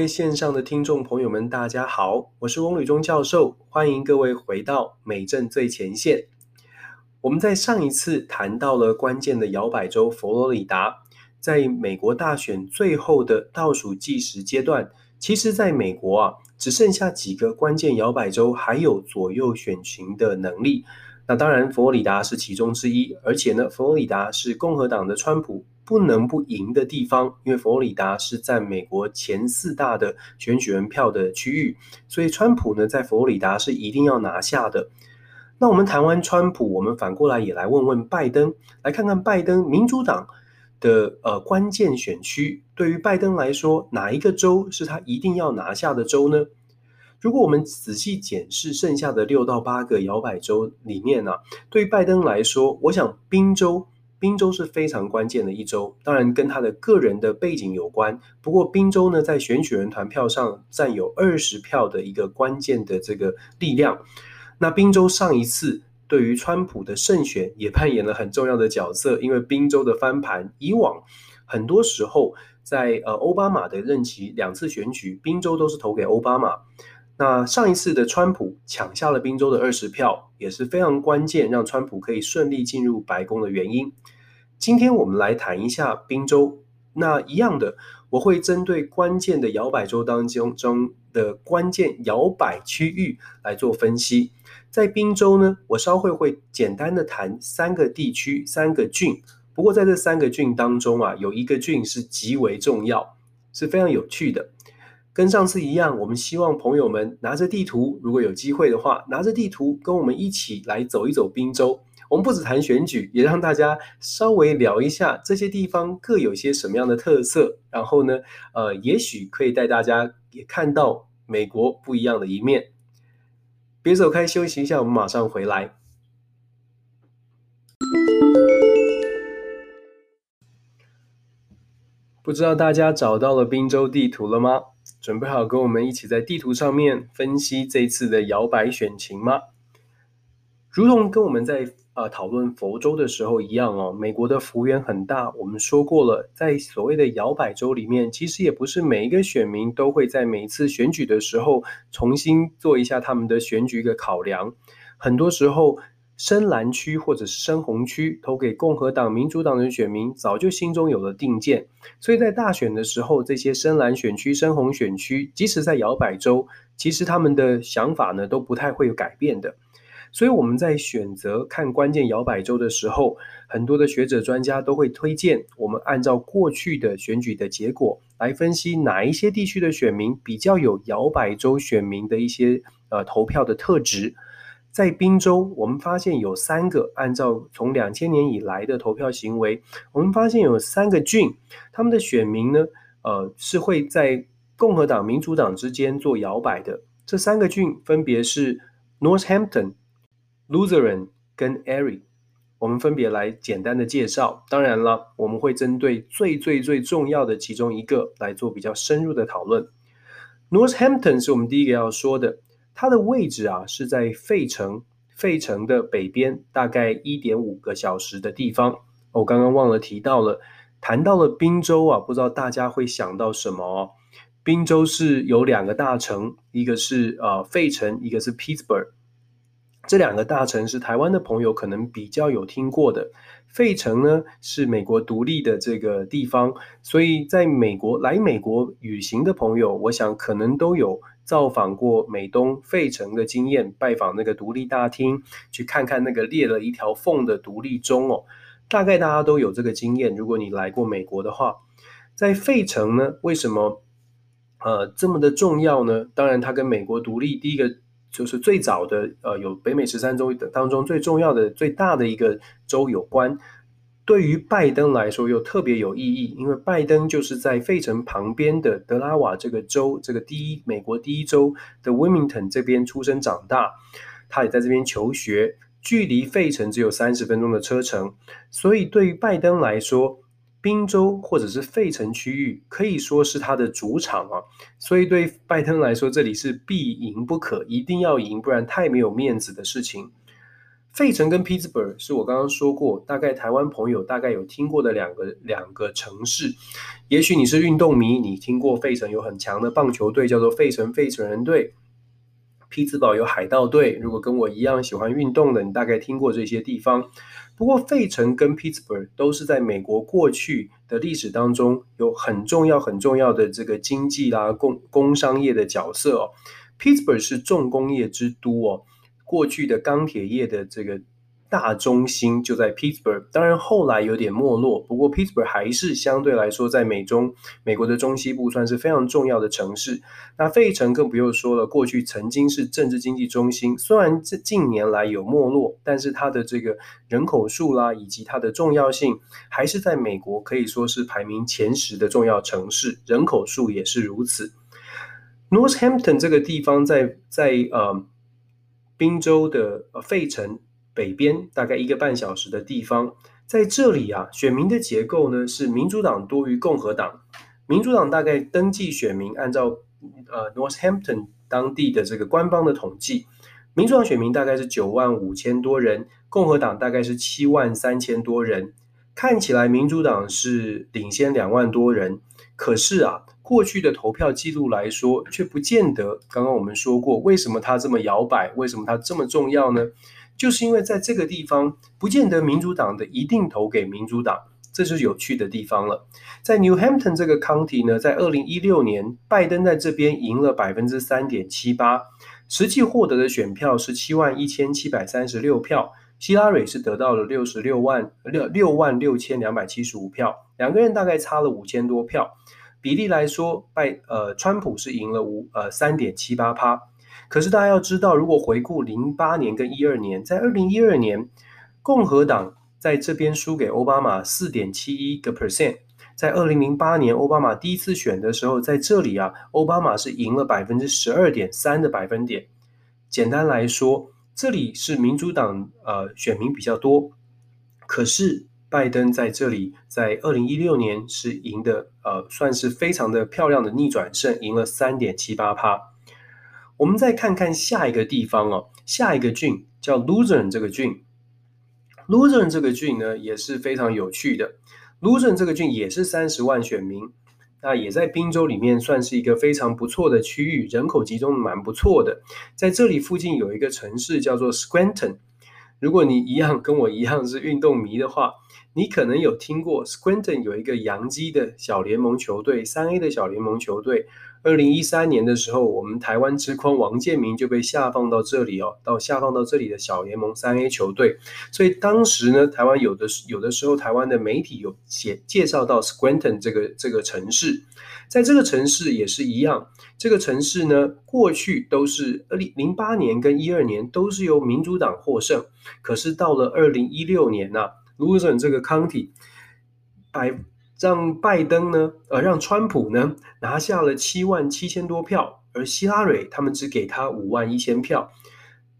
各位线上的听众朋友们，大家好，我是翁履中教授，欢迎各位回到美政最前线。我们在上一次谈到了关键的摇摆州佛罗里达，在美国大选最后的倒数计时阶段，其实在美国啊，只剩下几个关键摇摆州还有左右选情的能力。那当然，佛罗里达是其中之一，而且呢，佛罗里达是共和党的川普不能不赢的地方，因为佛罗里达是在美国前四大的选举人票的区域，所以川普呢在佛罗里达是一定要拿下的。那我们谈完川普，我们反过来也来问问拜登，来看看拜登民主党的呃关键选区，对于拜登来说，哪一个州是他一定要拿下的州呢？如果我们仔细检视剩下的六到八个摇摆州里面呢、对于拜登来说，我想宾州，宾州是非常关键的一州，当然跟他的个人的背景有关。不过宾州呢，在选举人团票上占有二十票的一个关键的这个力量。那宾州上一次对于川普的胜选也扮演了很重要的角色，因为宾州的翻盘，以往很多时候在呃奥巴马的任期两次选举，宾州都是投给奥巴马。那上一次的川普抢下了宾州的二十票，也是非常关键，让川普可以顺利进入白宫的原因。今天我们来谈一下宾州。那一样的，我会针对关键的摇摆州当中中的关键摇摆区域来做分析。在宾州呢，我稍后会简单的谈三个地区、三个郡。不过在这三个郡当中啊，有一个郡是极为重要，是非常有趣的。跟上次一样，我们希望朋友们拿着地图，如果有机会的话，拿着地图跟我们一起来走一走宾州。我们不只谈选举，也让大家稍微聊一下这些地方各有些什么样的特色。然后呢，呃，也许可以带大家也看到美国不一样的一面。别走开，休息一下，我们马上回来。不知道大家找到了宾州地图了吗？准备好跟我们一起在地图上面分析这次的摇摆选情吗？如同跟我们在呃讨论佛州的时候一样哦，美国的幅员很大。我们说过了，在所谓的摇摆州里面，其实也不是每一个选民都会在每一次选举的时候重新做一下他们的选举的考量。很多时候，深蓝区或者是深红区投给共和党、民主党的选民早就心中有了定见，所以在大选的时候，这些深蓝选区、深红选区，即使在摇摆州，其实他们的想法呢都不太会有改变的。所以我们在选择看关键摇摆州的时候，很多的学者专家都会推荐我们按照过去的选举的结果来分析哪一些地区的选民比较有摇摆州选民的一些呃投票的特质。在宾州，我们发现有三个按照从两千年以来的投票行为，我们发现有三个郡，他们的选民呢，呃，是会在共和党、民主党之间做摇摆的。这三个郡分别是 Northampton、Luzerne 跟 Erie。我们分别来简单的介绍。当然了，我们会针对最最最重要的其中一个来做比较深入的讨论。Northampton 是我们第一个要说的。它的位置啊是在费城，费城的北边，大概一点五个小时的地方。我刚刚忘了提到了，谈到了宾州啊，不知道大家会想到什么哦？宾州是有两个大城，一个是呃费城，一个是 Pittsburgh。这两个大城是台湾的朋友可能比较有听过的。费城呢是美国独立的这个地方，所以在美国来美国旅行的朋友，我想可能都有。造访过美东费城的经验，拜访那个独立大厅，去看看那个裂了一条缝的独立钟哦。大概大家都有这个经验。如果你来过美国的话，在费城呢，为什么呃这么的重要呢？当然，它跟美国独立第一个就是最早的呃有北美十三州当中最重要的最大的一个州有关。对于拜登来说又特别有意义，因为拜登就是在费城旁边的德拉瓦这个州，这个第一美国第一州的 Wilmington 这边出生长大，他也在这边求学，距离费城只有三十分钟的车程，所以对于拜登来说，宾州或者是费城区域可以说是他的主场啊，所以对拜登来说，这里是必赢不可，一定要赢，不然太没有面子的事情。费城跟 Pittsburgh 是我刚刚说过，大概台湾朋友大概有听过的两个两个城市。也许你是运动迷，你听过费城有很强的棒球队，叫做费城费城人队。匹兹堡有海盗队。如果跟我一样喜欢运动的，你大概听过这些地方。不过，费城跟 Pittsburgh 都是在美国过去的历史当中有很重要、很重要的这个经济啦、工工商业的角色哦。Pittsburgh 是重工业之都哦。过去的钢铁业的这个大中心就在 Pittsburgh，当然后来有点没落，不过 Pittsburgh 还是相对来说在美中美国的中西部算是非常重要的城市。那费城更不用说了，过去曾经是政治经济中心，虽然这近年来有没落，但是它的这个人口数啦以及它的重要性，还是在美国可以说是排名前十的重要城市，人口数也是如此。Northampton 这个地方在在呃。宾州的呃费城北边大概一个半小时的地方，在这里啊，选民的结构呢是民主党多于共和党。民主党大概登记选民按照呃 Northampton 当地的这个官方的统计，民主党选民大概是九万五千多人，共和党大概是七万三千多人。看起来民主党是领先两万多人，可是啊。过去的投票记录来说，却不见得。刚刚我们说过，为什么它这么摇摆？为什么它这么重要呢？就是因为在这个地方，不见得民主党的一定投给民主党，这是有趣的地方了。在 New Hampton 这个 county 呢，在二零一六年，拜登在这边赢了百分之三点七八，实际获得的选票是七万一千七百三十六票，希拉蕊是得到了六十六万六六万六千两百七十五票，两个人大概差了五千多票。比例来说，拜呃，川普是赢了五呃三点七八趴。可是大家要知道，如果回顾零八年跟一二年，在二零一二年，共和党在这边输给奥巴马四点七一个 percent。在二零零八年奥巴马第一次选的时候，在这里啊，奥巴马是赢了百分之十二点三的百分点。简单来说，这里是民主党呃选民比较多，可是。拜登在这里，在二零一六年是赢的，呃，算是非常的漂亮的逆转胜，赢了三点七八趴。我们再看看下一个地方哦，下一个郡叫 l u z e r n 这个郡 l u z e r n 这个郡呢也是非常有趣的。l u z e r n 这个郡也是三十万选民，那也在宾州里面算是一个非常不错的区域，人口集中蛮不错的。在这里附近有一个城市叫做 Scranton，如果你一样跟我一样是运动迷的话。你可能有听过 Squinton 有一个洋基的小联盟球队，三 A 的小联盟球队。二零一三年的时候，我们台湾之光王建民就被下放到这里哦，到下放到这里的小联盟三 A 球队。所以当时呢，台湾有的有的时候，台湾的媒体有写介绍到 Squinton 这个这个城市，在这个城市也是一样。这个城市呢，过去都是二零零八年跟一二年都是由民主党获胜，可是到了二零一六年呢、啊。，Luzon 这个 county，拜让拜登呢，呃，让川普呢拿下了七万七千多票，而希拉蕊他们只给他五万一千票。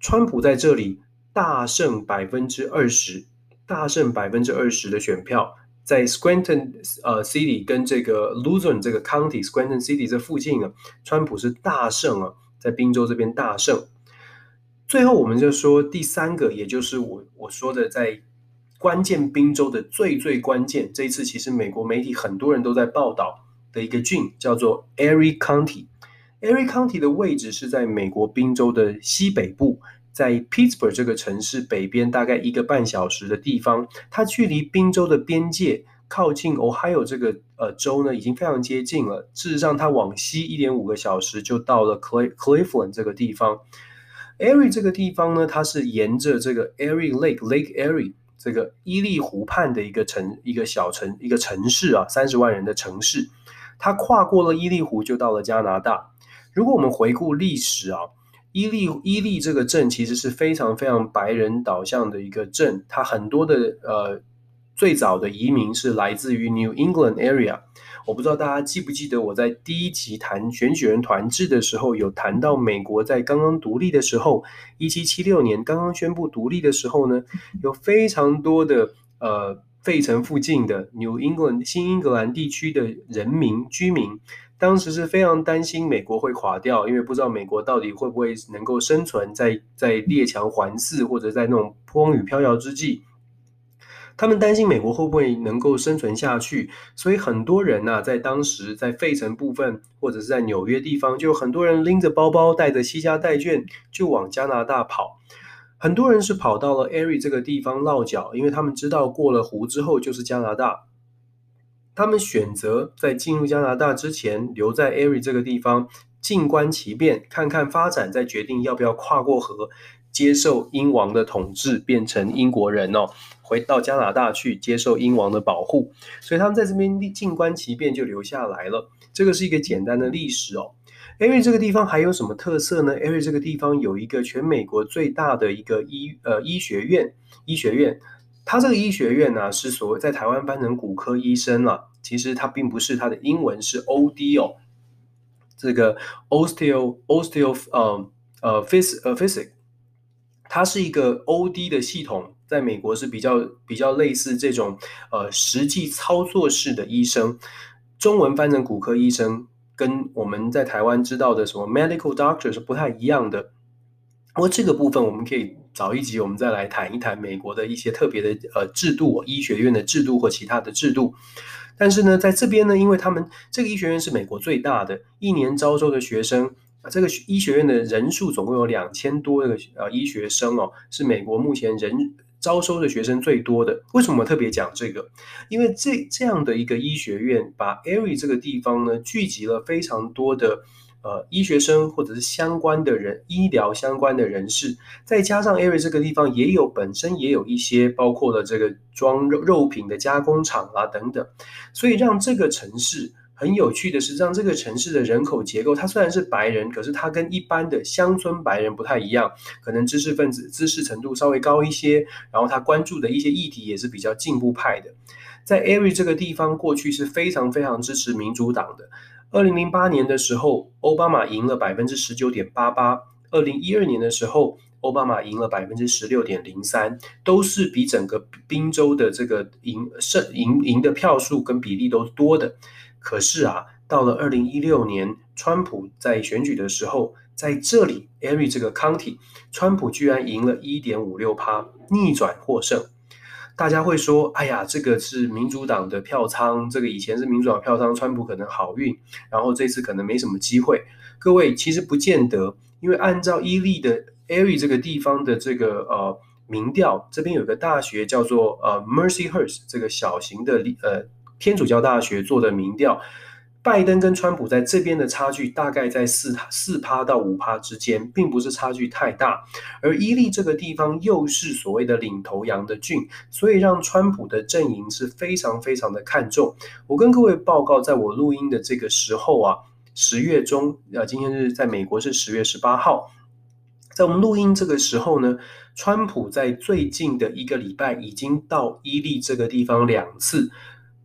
川普在这里大胜百分之二十，大胜百分之二十的选票，在 Scranton 呃 City 跟这个 Luzerne 这个 county Scranton City 这附近啊，川普是大胜啊，在宾州这边大胜。最后我们就说第三个，也就是我我说的在。关键宾州的最最关键，这一次其实美国媒体很多人都在报道的一个郡叫做 Erie County。Erie County 的位置是在美国宾州的西北部，在 Pittsburgh 这个城市北边大概一个半小时的地方。它距离宾州的边界靠近 Ohio 这个呃州呢，已经非常接近了。事实上，它往西一点五个小时就到了 Cleveland 这个地方。Erie 这个地方呢，它是沿着这个 Erie Lake Lake Erie。这个伊利湖畔的一个城，一个小城，一个城市啊，三十万人的城市，它跨过了伊利湖就到了加拿大。如果我们回顾历史啊，伊利伊利这个镇其实是非常非常白人导向的一个镇，它很多的呃最早的移民是来自于 New England area。我不知道大家记不记得我在第一集谈选举人团制的时候，有谈到美国在刚刚独立的时候，一七七六年刚刚宣布独立的时候呢，有非常多的呃费城附近的 New England 新英格兰地区的人民居民，当时是非常担心美国会垮掉，因为不知道美国到底会不会能够生存在在列强环伺或者在那种风雨飘摇之际。他们担心美国会不会能够生存下去，所以很多人呐、啊，在当时在费城部分或者是在纽约地方，就很多人拎着包包，带着西家带眷，就往加拿大跑。很多人是跑到了 Erie 这个地方落脚，因为他们知道过了湖之后就是加拿大。他们选择在进入加拿大之前留在 Erie 这个地方，静观其变，看看发展，再决定要不要跨过河。接受英王的统治，变成英国人哦，回到加拿大去接受英王的保护，所以他们在这边静观其变就留下来了。这个是一个简单的历史哦。Erie 这个地方还有什么特色呢？Erie 这个地方有一个全美国最大的一个医呃医学院，医学院，它这个医学院呢、是所谓在台湾翻成骨科医生了、啊，其实它并不是，它的英文是 OD 哦，这个 osteo osteo 呃呃 phys 呃 physic。它是一个 OD 的系统，在美国是比较比较类似这种呃实际操作式的医生，中文翻成骨科医生，跟我们在台湾知道的什么 medical doctor 是不太一样的。不过这个部分我们可以找一集，我们再来谈一谈美国的一些特别的呃制度，医学院的制度或其他的制度。但是呢，在这边呢，因为他们这个医学院是美国最大的，一年招收的学生。啊，这个医学院的人数总共有两千多个呃医学生哦，是美国目前人招收的学生最多的。为什么特别讲这个？因为这这样的一个医学院，把 Erie 这个地方呢，聚集了非常多的呃医学生或者是相关的人，医疗相关的人士，再加上 Erie 这个地方也有本身也有一些包括了这个装肉肉品的加工厂啊等等，所以让这个城市。很有趣的是，让这个城市的人口结构，它虽然是白人，可是它跟一般的乡村白人不太一样，可能知识分子知识程度稍微高一些，然后他关注的一些议题也是比较进步派的。在 Erie 这个地方，过去是非常非常支持民主党的。二零零八年的时候，奥巴马赢了百分之十九点八八；二零一二年的时候，奥巴马赢了百分之十六点零三，都是比整个宾州的这个赢胜赢赢的票数跟比例都多的。可是啊，到了二零一六年，川普在选举的时候，在这里，Erie 这个 county，川普居然赢了一点五六趴，逆转获胜。大家会说，哎呀，这个是民主党的票仓，这个以前是民主党票仓，川普可能好运，然后这次可能没什么机会。各位其实不见得，因为按照伊利的 Erie 这个地方的这个呃民调，这边有个大学叫做呃 Mercyhurst，这个小型的呃。天主教大学做的民调，拜登跟川普在这边的差距大概在四四趴到五趴之间，并不是差距太大。而伊利这个地方又是所谓的领头羊的郡，所以让川普的阵营是非常非常的看重。我跟各位报告，在我录音的这个时候啊，十月中，呃，今天是在美国是十月十八号，在我们录音这个时候呢，川普在最近的一个礼拜已经到伊利这个地方两次。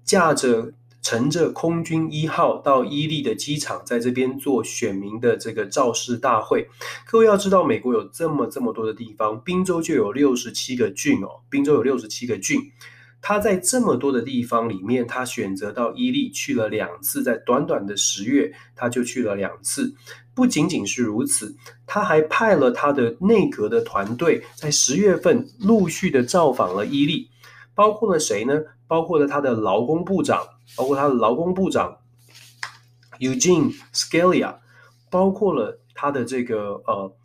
驾着乘着空军一号到伊利的机场，在这边做选民的这个造势大会。各位要知道，美国有这么这么多的地方，宾州就有六十七个郡哦，宾州有六十七个郡。他在这么多的地方里面，他选择到伊利去了两次，在短短的十月，他就去了两次。不仅仅是如此，他还派了他的内阁的团队，在十月份陆续的造访了伊利。包括了谁呢？包括了他的劳工部长，包括他的劳工部长 Eugene Scalia，包括了他的这个呃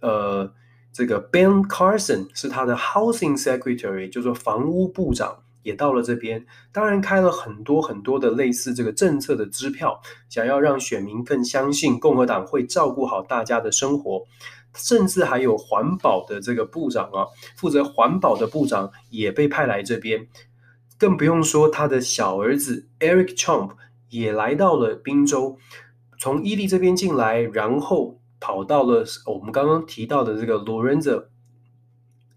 呃这个 Ben Carson 是他的 Housing Secretary，就是房屋部长也到了这边。当然开了很多很多的类似这个政策的支票，想要让选民更相信共和党会照顾好大家的生活。甚至还有环保的这个部长啊，负责环保的部长也被派来这边，更不用说他的小儿子 Eric Trump 也来到了宾州，从伊利这边进来，然后跑到了我们刚刚提到的这个 Lorenzo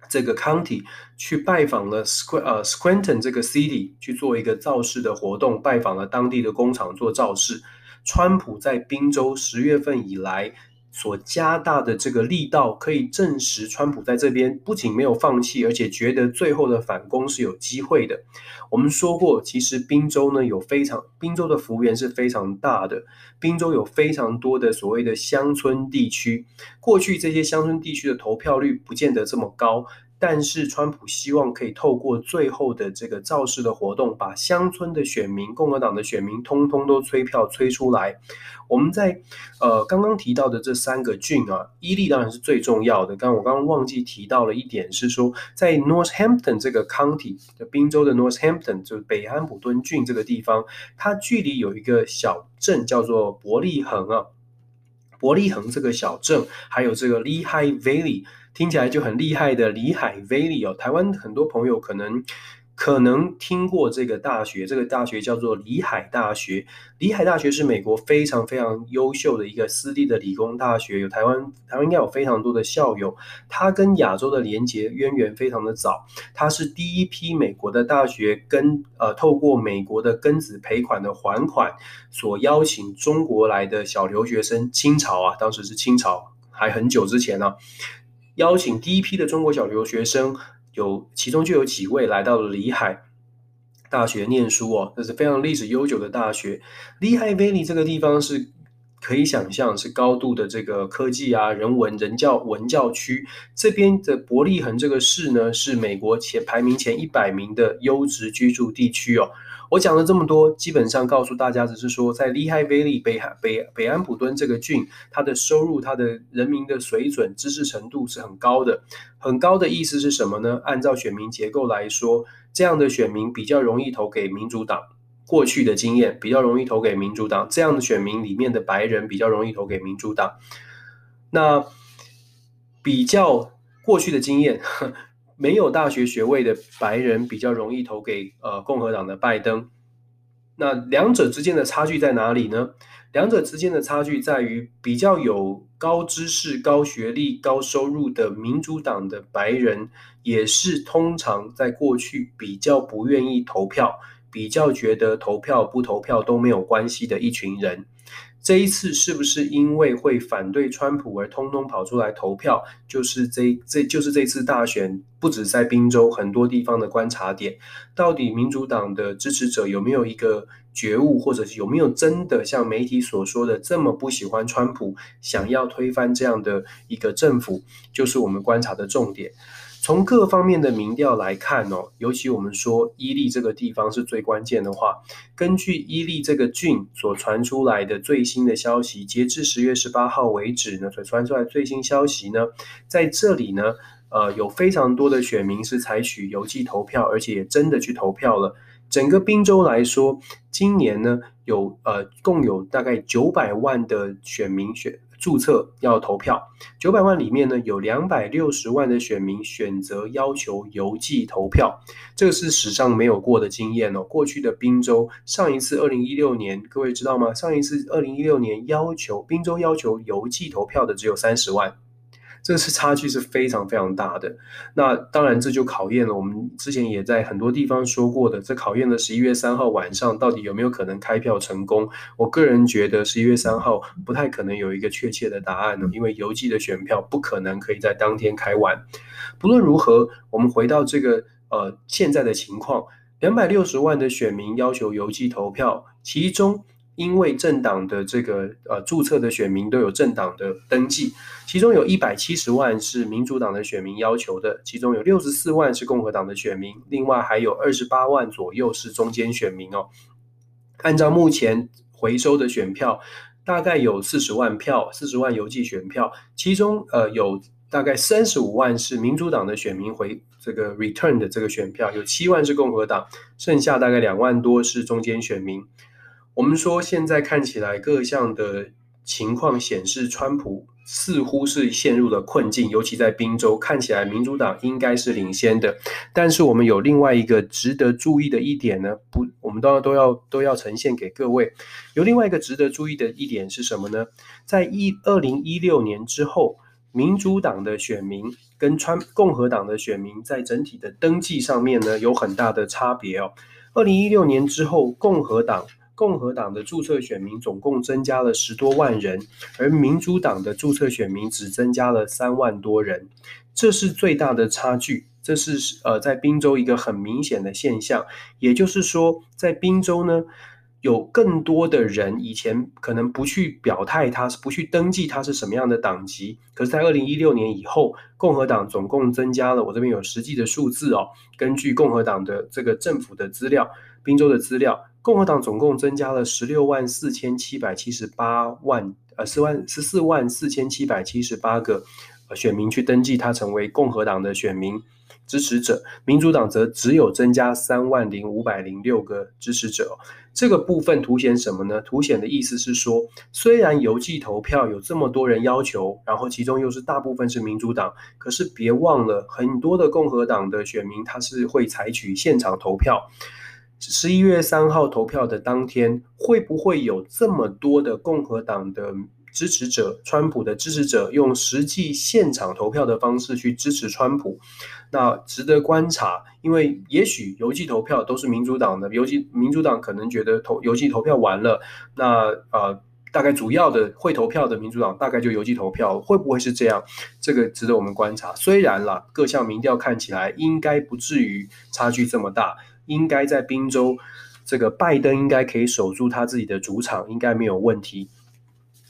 这个 county 去拜访了 Squ 呃 Scranton 这个 city 去做一个造势的活动，拜访了当地的工厂做造势。川普在宾州十月份以来。所加大的这个力道，可以证实川普在这边不仅没有放弃，而且觉得最后的反攻是有机会的。我们说过，其实宾州呢有非常，宾州的幅员是非常大的，宾州有非常多的所谓的乡村地区。过去这些乡村地区的投票率不见得这么高。但是，川普希望可以透过最后的这个造势的活动，把乡村的选民、共和党的选民，通通都催票催出来。我们在呃刚刚提到的这三个郡啊，伊利当然是最重要的。刚我刚刚忘记提到了一点是说，在 Northampton 这个 county 的宾州的 Northampton 就是北安普敦郡这个地方，它距离有一个小镇叫做伯利恒啊。伯利恒这个小镇，还有这个 Lehigh Valley。听起来就很厉害的里海 Valley 哦，台湾很多朋友可能可能听过这个大学，这个大学叫做里海大学。里海大学是美国非常非常优秀的一个私立的理工大学，有台湾台湾应该有非常多的校友。它跟亚洲的连接渊源非常的早，它是第一批美国的大学跟呃透过美国的庚子赔款的还款，所邀请中国来的小留学生，清朝啊，当时是清朝，还很久之前呢、啊。邀请第一批的中国小留学生，有其中就有几位来到了里海大学念书哦，这是非常历史悠久的大学。里海 Valley 这个地方是可以想象是高度的这个科技啊、人文、人教、文教区。这边的伯利恒这个市呢，是美国前排名前一百名的优质居住地区哦。我讲了这么多，基本上告诉大家，只是说在 Lehigh Valley 北海北北安普敦这个郡，它的收入、它的人民的水准、知识程度是很高的。很高的意思是什么呢？按照选民结构来说，这样的选民比较容易投给民主党。过去的经验比较容易投给民主党，这样的选民里面的白人比较容易投给民主党。那比较过去的经验。没有大学学位的白人比较容易投给呃共和党的拜登，那两者之间的差距在哪里呢？两者之间的差距在于，比较有高知识、高学历、高收入的民主党的白人，也是通常在过去比较不愿意投票，比较觉得投票不投票都没有关系的一群人。这一次是不是因为会反对川普而通通跑出来投票？就是这这就是这次大选，不止在宾州很多地方的观察点。到底民主党的支持者有没有一个觉悟，或者是有没有真的像媒体所说的这么不喜欢川普，想要推翻这样的一个政府？就是我们观察的重点。从各方面的民调来看哦，尤其我们说伊利这个地方是最关键的话，根据伊利这个郡所传出来的最新的消息，截至十月十八号为止呢，所传出来最新消息呢，在这里呢，呃，有非常多的选民是采取邮寄投票，而且也真的去投票了。整个宾州来说，今年呢，有呃，共有大概九百万的选民选。注册要投票，九百万里面呢，有两百六十万的选民选择要求邮寄投票，这个是史上没有过的经验哦。过去的宾州上一次二零一六年，各位知道吗？上一次二零一六年要求宾州要求邮寄投票的只有三十万。这是差距是非常非常大的，那当然这就考验了我们之前也在很多地方说过的，这考验了十一月三号晚上到底有没有可能开票成功。我个人觉得十一月三号不太可能有一个确切的答案呢，因为邮寄的选票不可能可以在当天开完。不论如何，我们回到这个呃现在的情况，两百六十万的选民要求邮寄投票，其中。因为政党的这个呃注册的选民都有政党的登记，其中有一百七十万是民主党的选民要求的，其中有六十四万是共和党的选民，另外还有二十八万左右是中间选民哦。按照目前回收的选票，大概有四十万票，四十万邮寄选票，其中呃有大概三十五万是民主党的选民回这个 return 的这个选票，有七万是共和党，剩下大概两万多是中间选民。我们说，现在看起来各项的情况显示，川普似乎是陷入了困境，尤其在宾州，看起来民主党应该是领先的。但是，我们有另外一个值得注意的一点呢，不，我们都要都要都要呈现给各位。有另外一个值得注意的一点是什么呢？在一二零一六年之后，民主党的选民跟川共和党的选民在整体的登记上面呢，有很大的差别哦。二零一六年之后，共和党共和党的注册选民总共增加了十多万人，而民主党的注册选民只增加了三万多人，这是最大的差距。这是呃，在宾州一个很明显的现象。也就是说，在宾州呢，有更多的人以前可能不去表态，他是不去登记他是什么样的党籍。可是，在二零一六年以后，共和党总共增加了，我这边有实际的数字哦，根据共和党的这个政府的资料，宾州的资料。共和党总共增加了十六万四千七百七十八万，呃，四万十四万四千七百七十八个选民去登记他成为共和党的选民支持者，民主党则只有增加三万零五百零六个支持者。这个部分凸显什么呢？凸显的意思是说，虽然邮寄投票有这么多人要求，然后其中又是大部分是民主党，可是别忘了很多的共和党的选民他是会采取现场投票。十一月三号投票的当天，会不会有这么多的共和党的支持者、川普的支持者用实际现场投票的方式去支持川普？那值得观察，因为也许邮寄投票都是民主党的，邮寄民主党可能觉得投邮寄投票完了，那呃大概主要的会投票的民主党大概就邮寄投票，会不会是这样？这个值得我们观察。虽然啦，各项民调看起来应该不至于差距这么大。应该在宾州，这个拜登应该可以守住他自己的主场，应该没有问题。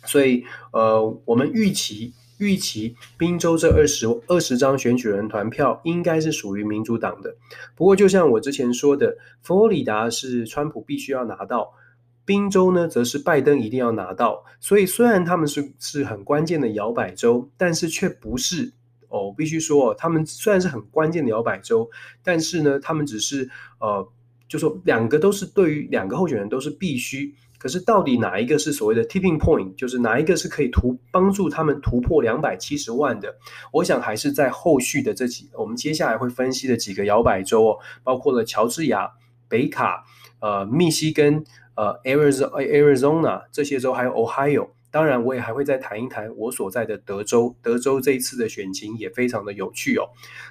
所以，呃，我们预期预期宾州这二十二十张选举人团票应该是属于民主党的。不过，就像我之前说的，佛罗里达是川普必须要拿到，宾州呢则是拜登一定要拿到。所以，虽然他们是是很关键的摇摆州，但是却不是。哦，必须说，他们虽然是很关键的摇摆州，但是呢，他们只是呃，就说两个都是对于两个候选人都是必须。可是到底哪一个是所谓的 tipping point，就是哪一个是可以突帮助他们突破两百七十万的？我想还是在后续的这几，我们接下来会分析的几个摇摆州哦，包括了乔治亚、北卡、呃，密西根、呃 Arizona，Arizona 这些州，还有 Ohio。当然，我也还会再谈一谈我所在的德州。德州这一次的选情也非常的有趣哦。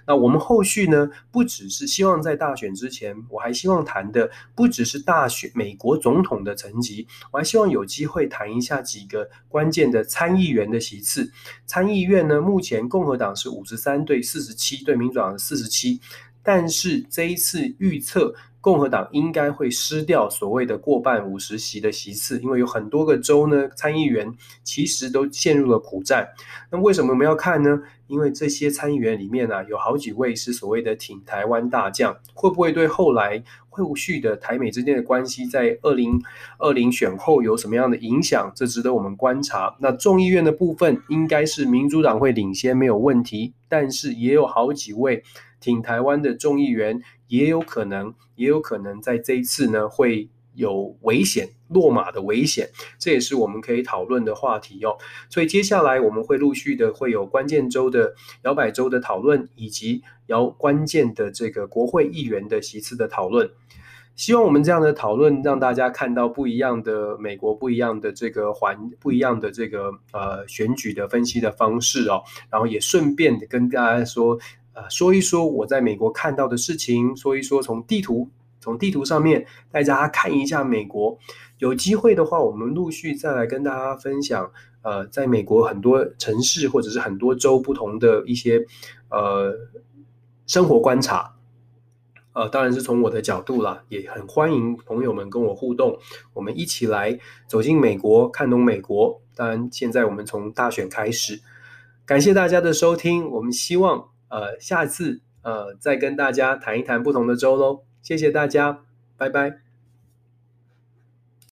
那我们后续呢，不只是希望在大选之前，我还希望谈的不只是大选美国总统的层级，我还希望有机会谈一下几个关键的参议员的席次。参议院呢，目前共和党是五十三对四十七，对民主党是四十七，但是这一次预测。共和党应该会失掉所谓的过半五十席的席次，因为有很多个州呢，参议员其实都陷入了苦战。那为什么我们要看呢？因为这些参议员里面呢、啊，有好几位是所谓的挺台湾大将，会不会对后来后续的台美之间的关系，在二零二零选后有什么样的影响？这值得我们观察。那众议院的部分，应该是民主党会领先，没有问题。但是也有好几位挺台湾的众议员。也有可能，也有可能在这一次呢，会有危险落马的危险，这也是我们可以讨论的话题哦。所以接下来我们会陆续的会有关键州的摇摆州的讨论，以及摇关键的这个国会议员的席次的讨论。希望我们这样的讨论让大家看到不一样的美国，不一样的这个环，不一样的这个呃选举的分析的方式哦。然后也顺便的跟大家说。说一说我在美国看到的事情，说一说从地图，从地图上面带大家看一下美国。有机会的话，我们陆续再来跟大家分享。呃，在美国很多城市或者是很多州不同的一些呃生活观察。呃，当然是从我的角度啦，也很欢迎朋友们跟我互动，我们一起来走进美国，看懂美国。当然，现在我们从大选开始，感谢大家的收听，我们希望。呃，下次呃再跟大家谈一谈不同的州喽，谢谢大家，拜拜。